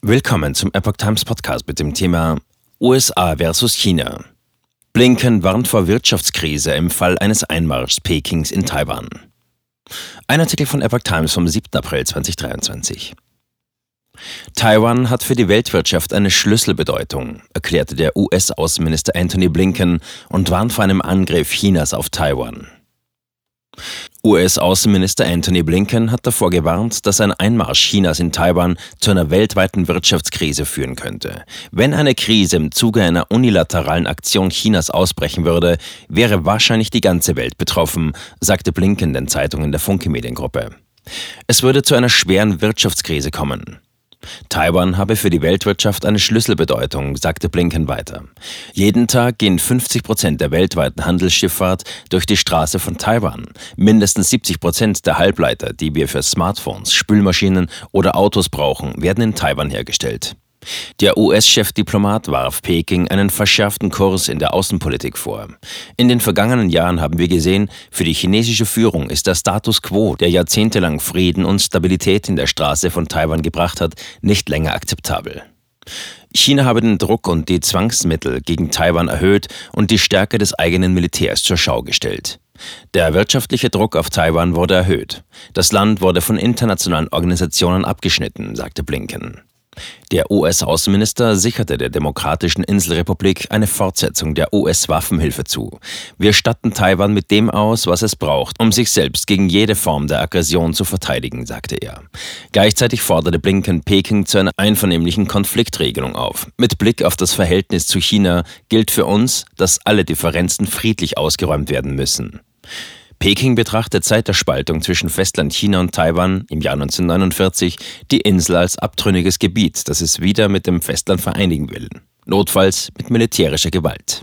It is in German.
Willkommen zum Epoch Times Podcast mit dem Thema USA versus China. Blinken warnt vor Wirtschaftskrise im Fall eines Einmarschs Pekings in Taiwan. Ein Artikel von Epoch Times vom 7. April 2023. Taiwan hat für die Weltwirtschaft eine Schlüsselbedeutung, erklärte der US-Außenminister Anthony Blinken und warnt vor einem Angriff Chinas auf Taiwan. US-Außenminister Anthony Blinken hat davor gewarnt, dass ein Einmarsch Chinas in Taiwan zu einer weltweiten Wirtschaftskrise führen könnte. Wenn eine Krise im Zuge einer unilateralen Aktion Chinas ausbrechen würde, wäre wahrscheinlich die ganze Welt betroffen, sagte Blinken den Zeitungen der Funke Mediengruppe. Es würde zu einer schweren Wirtschaftskrise kommen. Taiwan habe für die Weltwirtschaft eine Schlüsselbedeutung, sagte Blinken weiter. Jeden Tag gehen 50 Prozent der weltweiten Handelsschifffahrt durch die Straße von Taiwan. Mindestens 70 Prozent der Halbleiter, die wir für Smartphones, Spülmaschinen oder Autos brauchen, werden in Taiwan hergestellt. Der US-Chefdiplomat warf Peking einen verschärften Kurs in der Außenpolitik vor. In den vergangenen Jahren haben wir gesehen, für die chinesische Führung ist der Status quo, der jahrzehntelang Frieden und Stabilität in der Straße von Taiwan gebracht hat, nicht länger akzeptabel. China habe den Druck und die Zwangsmittel gegen Taiwan erhöht und die Stärke des eigenen Militärs zur Schau gestellt. Der wirtschaftliche Druck auf Taiwan wurde erhöht. Das Land wurde von internationalen Organisationen abgeschnitten, sagte Blinken. Der US-Außenminister sicherte der Demokratischen Inselrepublik eine Fortsetzung der US-Waffenhilfe zu. Wir statten Taiwan mit dem aus, was es braucht, um sich selbst gegen jede Form der Aggression zu verteidigen, sagte er. Gleichzeitig forderte Blinken Peking zu einer einvernehmlichen Konfliktregelung auf. Mit Blick auf das Verhältnis zu China gilt für uns, dass alle Differenzen friedlich ausgeräumt werden müssen. Peking betrachtet seit der Spaltung zwischen Festland China und Taiwan im Jahr 1949 die Insel als abtrünniges Gebiet, das es wieder mit dem Festland vereinigen will, notfalls mit militärischer Gewalt.